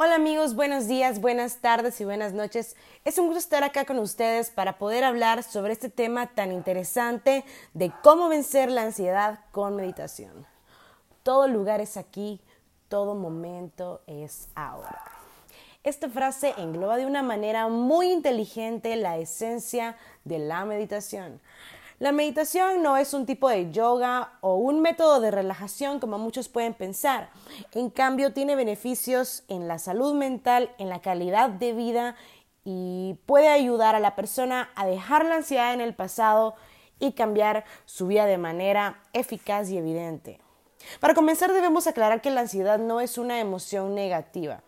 Hola amigos, buenos días, buenas tardes y buenas noches. Es un gusto estar acá con ustedes para poder hablar sobre este tema tan interesante de cómo vencer la ansiedad con meditación. Todo lugar es aquí, todo momento es ahora. Esta frase engloba de una manera muy inteligente la esencia de la meditación. La meditación no es un tipo de yoga o un método de relajación como muchos pueden pensar. En cambio, tiene beneficios en la salud mental, en la calidad de vida y puede ayudar a la persona a dejar la ansiedad en el pasado y cambiar su vida de manera eficaz y evidente. Para comenzar debemos aclarar que la ansiedad no es una emoción negativa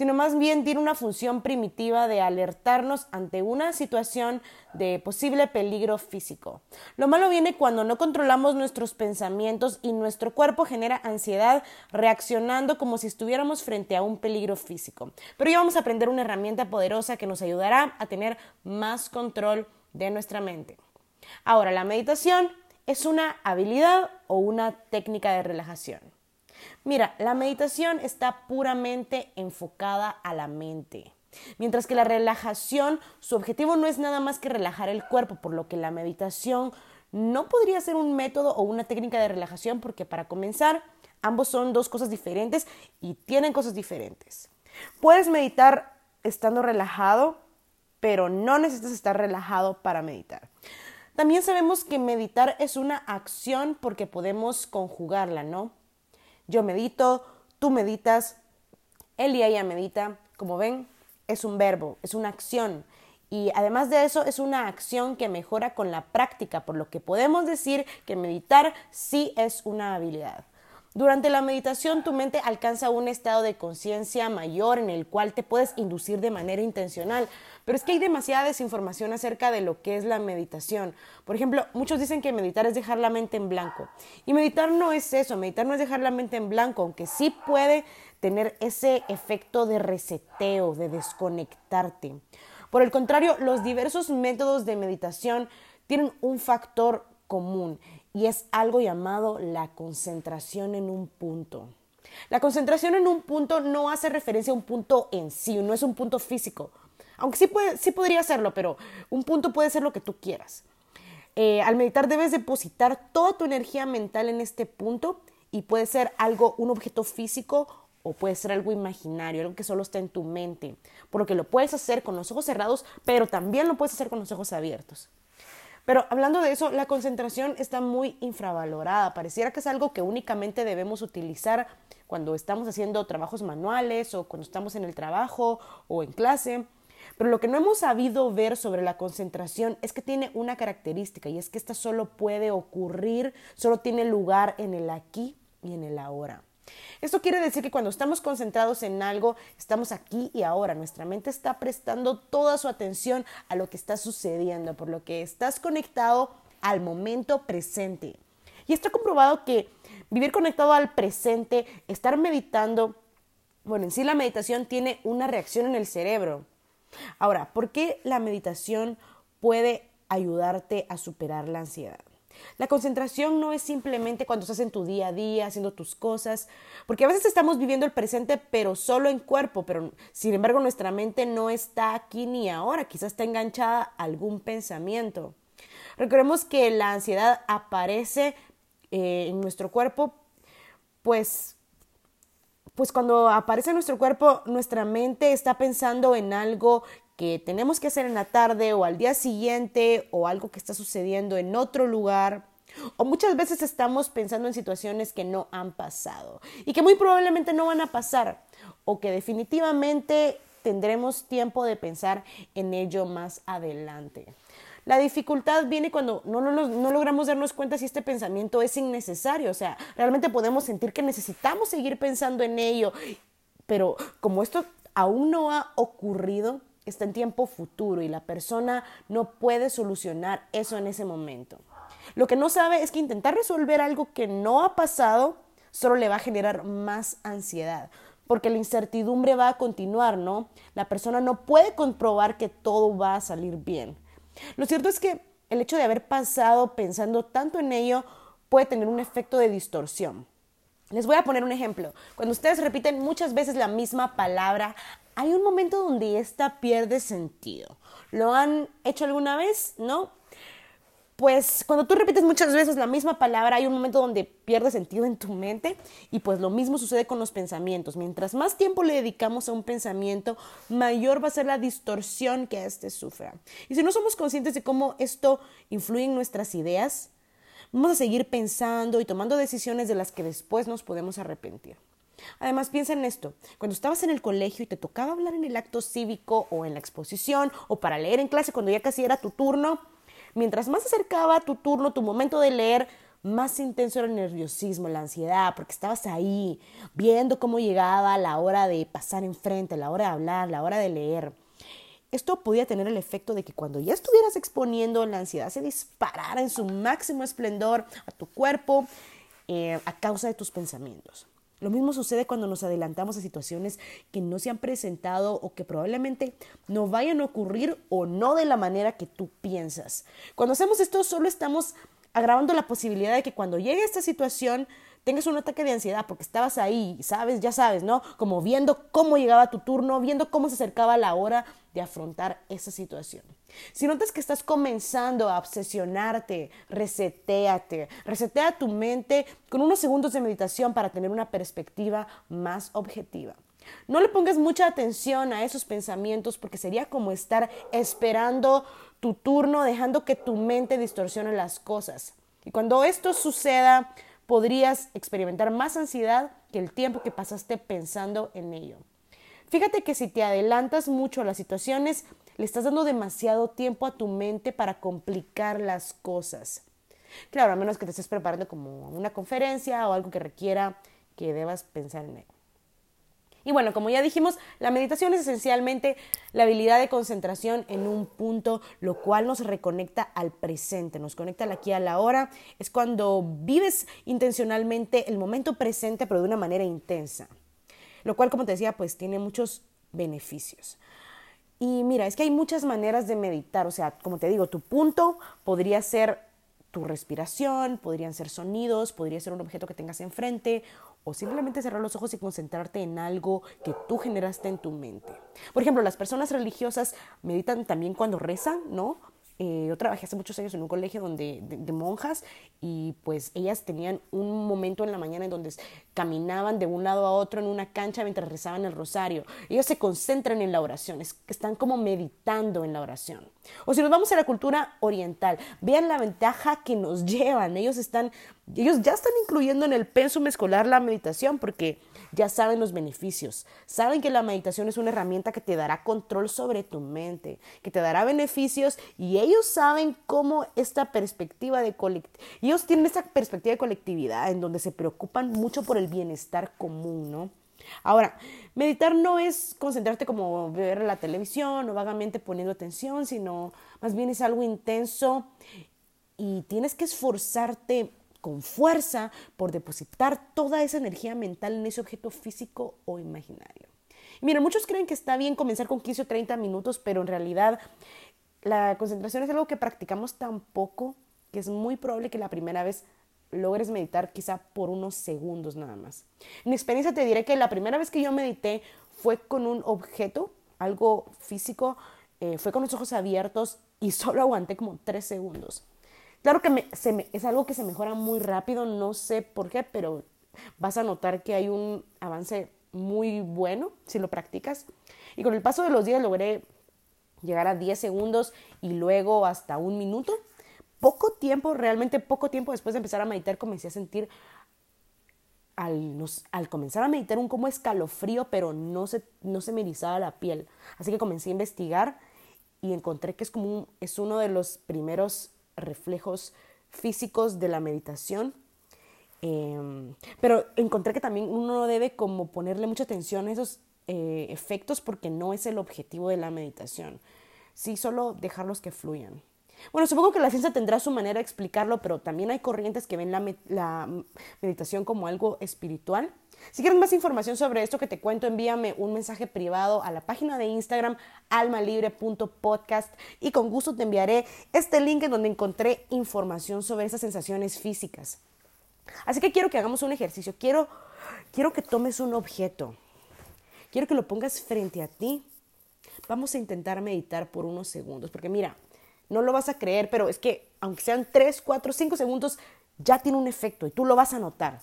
sino más bien tiene una función primitiva de alertarnos ante una situación de posible peligro físico. Lo malo viene cuando no controlamos nuestros pensamientos y nuestro cuerpo genera ansiedad reaccionando como si estuviéramos frente a un peligro físico. Pero ya vamos a aprender una herramienta poderosa que nos ayudará a tener más control de nuestra mente. Ahora, la meditación es una habilidad o una técnica de relajación. Mira, la meditación está puramente enfocada a la mente. Mientras que la relajación, su objetivo no es nada más que relajar el cuerpo, por lo que la meditación no podría ser un método o una técnica de relajación porque para comenzar, ambos son dos cosas diferentes y tienen cosas diferentes. Puedes meditar estando relajado, pero no necesitas estar relajado para meditar. También sabemos que meditar es una acción porque podemos conjugarla, ¿no? Yo medito, tú meditas, él y ella medita. Como ven, es un verbo, es una acción. Y además de eso, es una acción que mejora con la práctica, por lo que podemos decir que meditar sí es una habilidad. Durante la meditación tu mente alcanza un estado de conciencia mayor en el cual te puedes inducir de manera intencional. Pero es que hay demasiada desinformación acerca de lo que es la meditación. Por ejemplo, muchos dicen que meditar es dejar la mente en blanco. Y meditar no es eso, meditar no es dejar la mente en blanco, aunque sí puede tener ese efecto de reseteo, de desconectarte. Por el contrario, los diversos métodos de meditación tienen un factor común y es algo llamado la concentración en un punto. La concentración en un punto no hace referencia a un punto en sí, no es un punto físico. Aunque sí, sí podría serlo, pero un punto puede ser lo que tú quieras. Eh, al meditar debes depositar toda tu energía mental en este punto y puede ser algo, un objeto físico o puede ser algo imaginario, algo que solo está en tu mente. Por lo que lo puedes hacer con los ojos cerrados, pero también lo puedes hacer con los ojos abiertos. Pero hablando de eso, la concentración está muy infravalorada. Pareciera que es algo que únicamente debemos utilizar cuando estamos haciendo trabajos manuales o cuando estamos en el trabajo o en clase. Pero lo que no hemos sabido ver sobre la concentración es que tiene una característica y es que esta solo puede ocurrir, solo tiene lugar en el aquí y en el ahora. Esto quiere decir que cuando estamos concentrados en algo, estamos aquí y ahora. Nuestra mente está prestando toda su atención a lo que está sucediendo, por lo que estás conectado al momento presente. Y está comprobado que vivir conectado al presente, estar meditando, bueno, en sí la meditación tiene una reacción en el cerebro. Ahora, ¿por qué la meditación puede ayudarte a superar la ansiedad? La concentración no es simplemente cuando estás en tu día a día haciendo tus cosas, porque a veces estamos viviendo el presente pero solo en cuerpo, pero sin embargo nuestra mente no está aquí ni ahora, quizás está enganchada a algún pensamiento. Recordemos que la ansiedad aparece eh, en nuestro cuerpo, pues pues cuando aparece en nuestro cuerpo, nuestra mente está pensando en algo que tenemos que hacer en la tarde o al día siguiente o algo que está sucediendo en otro lugar. O muchas veces estamos pensando en situaciones que no han pasado y que muy probablemente no van a pasar o que definitivamente tendremos tiempo de pensar en ello más adelante. La dificultad viene cuando no, no, no, logramos darnos cuenta si este pensamiento es innecesario. O sea, realmente podemos sentir que necesitamos seguir pensando en ello. Pero como esto aún no ha ocurrido, está en tiempo futuro y la persona no puede solucionar eso en ese momento. Lo que no sabe es que intentar resolver algo que no ha pasado solo le va a generar más ansiedad, porque la incertidumbre va a continuar, ¿no? La persona no puede comprobar que todo va a salir bien. Lo cierto es que el hecho de haber pasado pensando tanto en ello puede tener un efecto de distorsión. Les voy a poner un ejemplo. Cuando ustedes repiten muchas veces la misma palabra, hay un momento donde esta pierde sentido. ¿Lo han hecho alguna vez? ¿No? Pues cuando tú repites muchas veces la misma palabra, hay un momento donde pierde sentido en tu mente y pues lo mismo sucede con los pensamientos. Mientras más tiempo le dedicamos a un pensamiento, mayor va a ser la distorsión que éste sufra. Y si no somos conscientes de cómo esto influye en nuestras ideas, vamos a seguir pensando y tomando decisiones de las que después nos podemos arrepentir. Además, piensa en esto. Cuando estabas en el colegio y te tocaba hablar en el acto cívico o en la exposición o para leer en clase cuando ya casi era tu turno, Mientras más acercaba tu turno, tu momento de leer, más intenso era el nerviosismo, la ansiedad, porque estabas ahí viendo cómo llegaba la hora de pasar enfrente, la hora de hablar, la hora de leer. Esto podía tener el efecto de que cuando ya estuvieras exponiendo, la ansiedad se disparara en su máximo esplendor a tu cuerpo eh, a causa de tus pensamientos. Lo mismo sucede cuando nos adelantamos a situaciones que no se han presentado o que probablemente no vayan a ocurrir o no de la manera que tú piensas. Cuando hacemos esto solo estamos agravando la posibilidad de que cuando llegue esta situación tengas un ataque de ansiedad porque estabas ahí, sabes, ya sabes, ¿no? Como viendo cómo llegaba tu turno, viendo cómo se acercaba la hora de afrontar esa situación. Si notas que estás comenzando a obsesionarte, resetéate, resetea tu mente con unos segundos de meditación para tener una perspectiva más objetiva. No le pongas mucha atención a esos pensamientos porque sería como estar esperando tu turno, dejando que tu mente distorsione las cosas. Y cuando esto suceda, podrías experimentar más ansiedad que el tiempo que pasaste pensando en ello. Fíjate que si te adelantas mucho a las situaciones, le estás dando demasiado tiempo a tu mente para complicar las cosas. Claro, a menos que te estés preparando como una conferencia o algo que requiera que debas pensar en ello. Y bueno, como ya dijimos, la meditación es esencialmente la habilidad de concentración en un punto, lo cual nos reconecta al presente, nos conecta al aquí a la hora. Es cuando vives intencionalmente el momento presente, pero de una manera intensa lo cual, como te decía, pues tiene muchos beneficios. Y mira, es que hay muchas maneras de meditar, o sea, como te digo, tu punto podría ser tu respiración, podrían ser sonidos, podría ser un objeto que tengas enfrente o simplemente cerrar los ojos y concentrarte en algo que tú generaste en tu mente. Por ejemplo, las personas religiosas meditan también cuando rezan, ¿no? Eh, yo trabajé hace muchos años en un colegio donde, de, monjas y pues ellas tenían un momento en la mañana en donde caminaban de un lado a otro en una cancha mientras rezaban el rosario. Ellos se concentran en la oración, es, están como meditando en la oración. O si nos vamos a la cultura oriental, vean la ventaja que nos llevan. Ellos están, ellos ya están incluyendo en el pensum escolar la meditación porque ya saben los beneficios. Saben que la meditación es una herramienta que te dará control sobre tu mente, que te dará beneficios y ellos saben cómo esta perspectiva de ellos tienen esta perspectiva de colectividad en donde se preocupan mucho por el bienestar común, ¿no? Ahora, meditar no es concentrarte como ver la televisión o vagamente poniendo atención, sino más bien es algo intenso y tienes que esforzarte con fuerza por depositar toda esa energía mental en ese objeto físico o imaginario. mira, muchos creen que está bien comenzar con 15 o 30 minutos, pero en realidad la concentración es algo que practicamos tan poco que es muy probable que la primera vez logres meditar quizá por unos segundos nada más. Mi experiencia te diré que la primera vez que yo medité fue con un objeto, algo físico, eh, fue con los ojos abiertos y solo aguanté como tres segundos. Claro que es algo que se mejora muy rápido, no sé por qué, pero vas a notar que hay un avance muy bueno si lo practicas. Y con el paso de los días logré llegar a 10 segundos y luego hasta un minuto. Poco tiempo, realmente poco tiempo después de empezar a meditar, comencé a sentir al, al, comenzar a meditar un como escalofrío, pero no se, no se me erizaba la piel. Así que comencé a investigar y encontré que es como es uno de los primeros reflejos físicos de la meditación. Em, pero encontré que también uno debe como ponerle mucha atención a esos eh, efectos porque no es el objetivo de la meditación. Sí, solo dejarlos que fluyan. Bueno, supongo que la ciencia tendrá su manera de explicarlo, pero también hay corrientes que ven la meditación como algo espiritual si quieres más información sobre esto que te cuento, envíame un mensaje privado a la página de Instagram almalibre.podcast y con gusto te enviaré este link en donde encontré información sobre esas sensaciones físicas. Así que quiero que hagamos un ejercicio. Quiero quiero que tomes un objeto. Quiero que lo pongas frente a ti. Vamos a intentar meditar por unos segundos, porque mira, no lo vas a creer, pero es que aunque sean 3, 4, 5 segundos, ya tiene un efecto y tú lo vas a notar.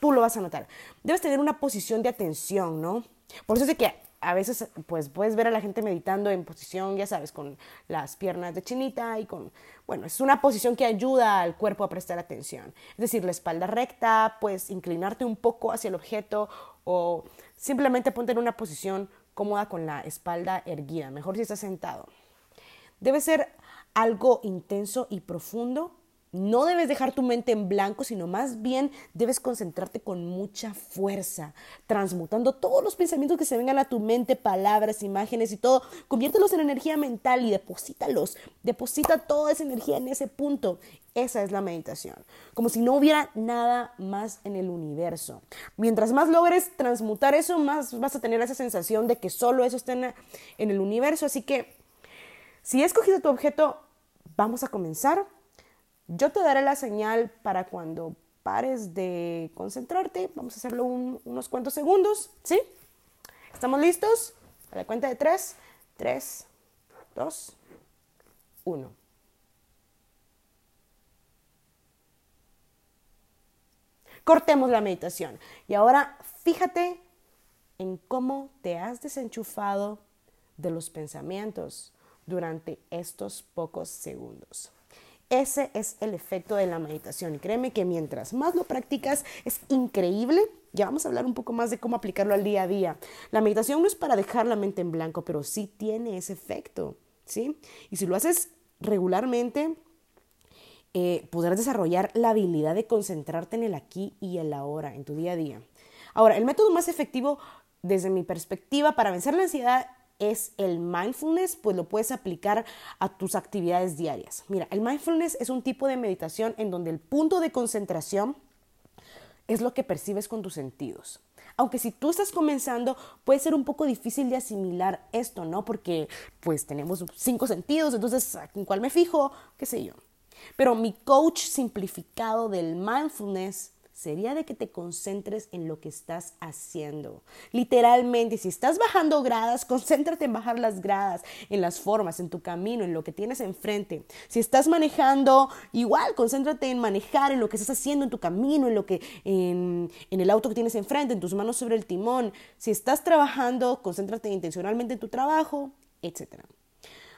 Tú lo vas a notar. Debes tener una posición de atención, ¿no? Por eso es que a veces pues puedes ver a la gente meditando en posición, ya sabes, con las piernas de chinita y con, bueno, es una posición que ayuda al cuerpo a prestar atención. Es decir, la espalda recta, pues inclinarte un poco hacia el objeto o simplemente ponte en una posición cómoda con la espalda erguida, mejor si estás sentado. Debe ser algo intenso y profundo no debes dejar tu mente en blanco, sino más bien debes concentrarte con mucha fuerza, transmutando todos los pensamientos que se vengan a tu mente, palabras, imágenes y todo. Conviértelos en energía mental y deposítalos. Deposita toda esa energía en ese punto. Esa es la meditación. Como si no hubiera nada más en el universo. Mientras más logres transmutar eso, más vas a tener esa sensación de que solo eso está en el universo. Así que, si he escogido tu objeto, vamos a comenzar. Yo te daré la señal para cuando pares de concentrarte. Vamos a hacerlo unos cuantos segundos, ¿sí? ¿Estamos listos? A la cuenta de tres. Tres, dos, uno. Cortemos la meditación. Y ahora fíjate en cómo te has desenchufado de los pensamientos durante estos pocos segundos. Ese es el efecto de la meditación. Y créeme que mientras más lo practicas, es increíble. Ya vamos a hablar un poco más de cómo aplicarlo al día a día. La meditación no es para dejar la mente en blanco, pero sí tiene ese efecto. ¿sí? Y si lo haces regularmente, eh, podrás desarrollar la habilidad de concentrarte en el aquí y el ahora, en tu día a día. Ahora, el método más efectivo desde mi perspectiva para vencer la ansiedad es el mindfulness, pues lo puedes aplicar a tus actividades diarias. Mira, el mindfulness es un tipo de meditación en donde el punto de concentración es lo que percibes con tus sentidos. Aunque si tú estás comenzando, puede ser un poco difícil de asimilar esto, ¿no? Porque pues tenemos cinco sentidos, entonces, ¿en cuál me fijo? ¿Qué sé yo? Pero mi coach simplificado del mindfulness sería de que te concentres en lo que estás haciendo. Literalmente, si estás bajando gradas, concéntrate en bajar las gradas, en las formas, en tu camino, en lo que tienes enfrente. Si estás manejando, igual, concéntrate en manejar, en lo que estás haciendo en tu camino, en lo que en, el auto que tienes enfrente, en tus manos sobre el timón. Si estás trabajando, concéntrate intencionalmente en tu trabajo, etcétera.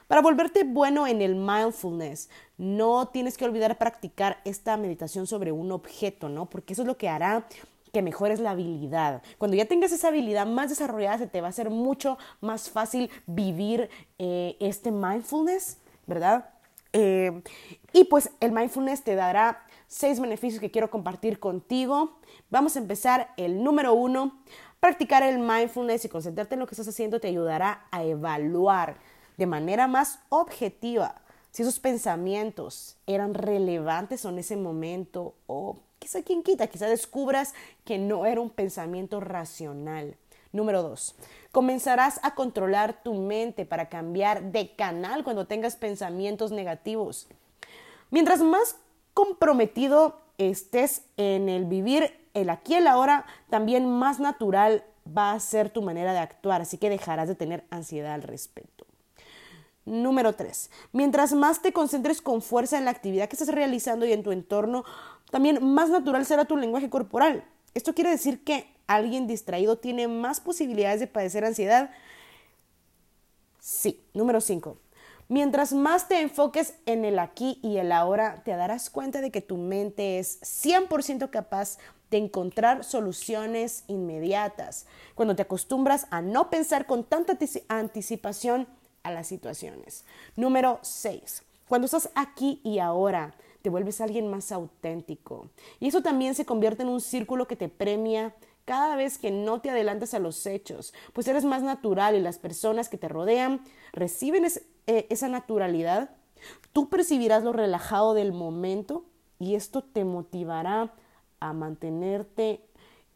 Para volverte bueno en el mindfulness, no tienes que olvidar practicar esta meditación sobre un objeto, ¿no? Porque eso es lo que hará que mejores la habilidad. Cuando ya tengas esa habilidad más desarrollada, se te va a hacer mucho más fácil vivir eh, este mindfulness, ¿verdad? Eh, y pues el mindfulness te dará seis beneficios que quiero compartir contigo. Vamos a empezar el número uno. Practicar el mindfulness y concentrarte en lo que estás haciendo te ayudará a evaluar de manera más objetiva si esos pensamientos eran relevantes en ese momento o quizá quien quita, quizá descubras que no era un pensamiento racional. Número dos, comenzarás a controlar tu mente para cambiar de canal cuando tengas pensamientos negativos. Mientras más comprometido estés en el vivir el aquí y el ahora, también más natural va a ser tu manera de actuar, así que dejarás de tener ansiedad al respecto. Número 3. Mientras más te concentres con fuerza en la actividad que estás realizando y en tu entorno, también más natural será tu lenguaje corporal. Esto quiere decir que alguien distraído tiene más posibilidades de padecer ansiedad. Sí. Número 5. Mientras más te enfoques en el aquí y el ahora, te darás cuenta de que tu mente es 100% capaz de encontrar soluciones inmediatas. Cuando te acostumbras a no pensar con tanta anticipación, a las situaciones. Número 6. Cuando estás aquí y ahora, te vuelves alguien más auténtico. Y eso también se convierte en un círculo que te premia cada vez que no te adelantas a los hechos, pues eres más natural y las personas que te rodean reciben eh, esa naturalidad. Tú percibirás lo relajado del momento y esto te motivará a mantenerte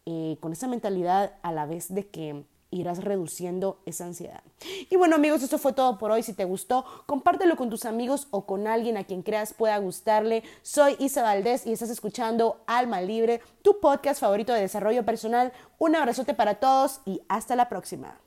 eh, con esa mentalidad a la vez de que irás reduciendo esa ansiedad. Y bueno amigos, eso fue todo por hoy. Si te gustó, compártelo con tus amigos o con alguien a quien creas pueda gustarle. Soy Isa Valdés y estás escuchando Alma Libre, tu podcast favorito de desarrollo personal. Un abrazote para todos y hasta la próxima.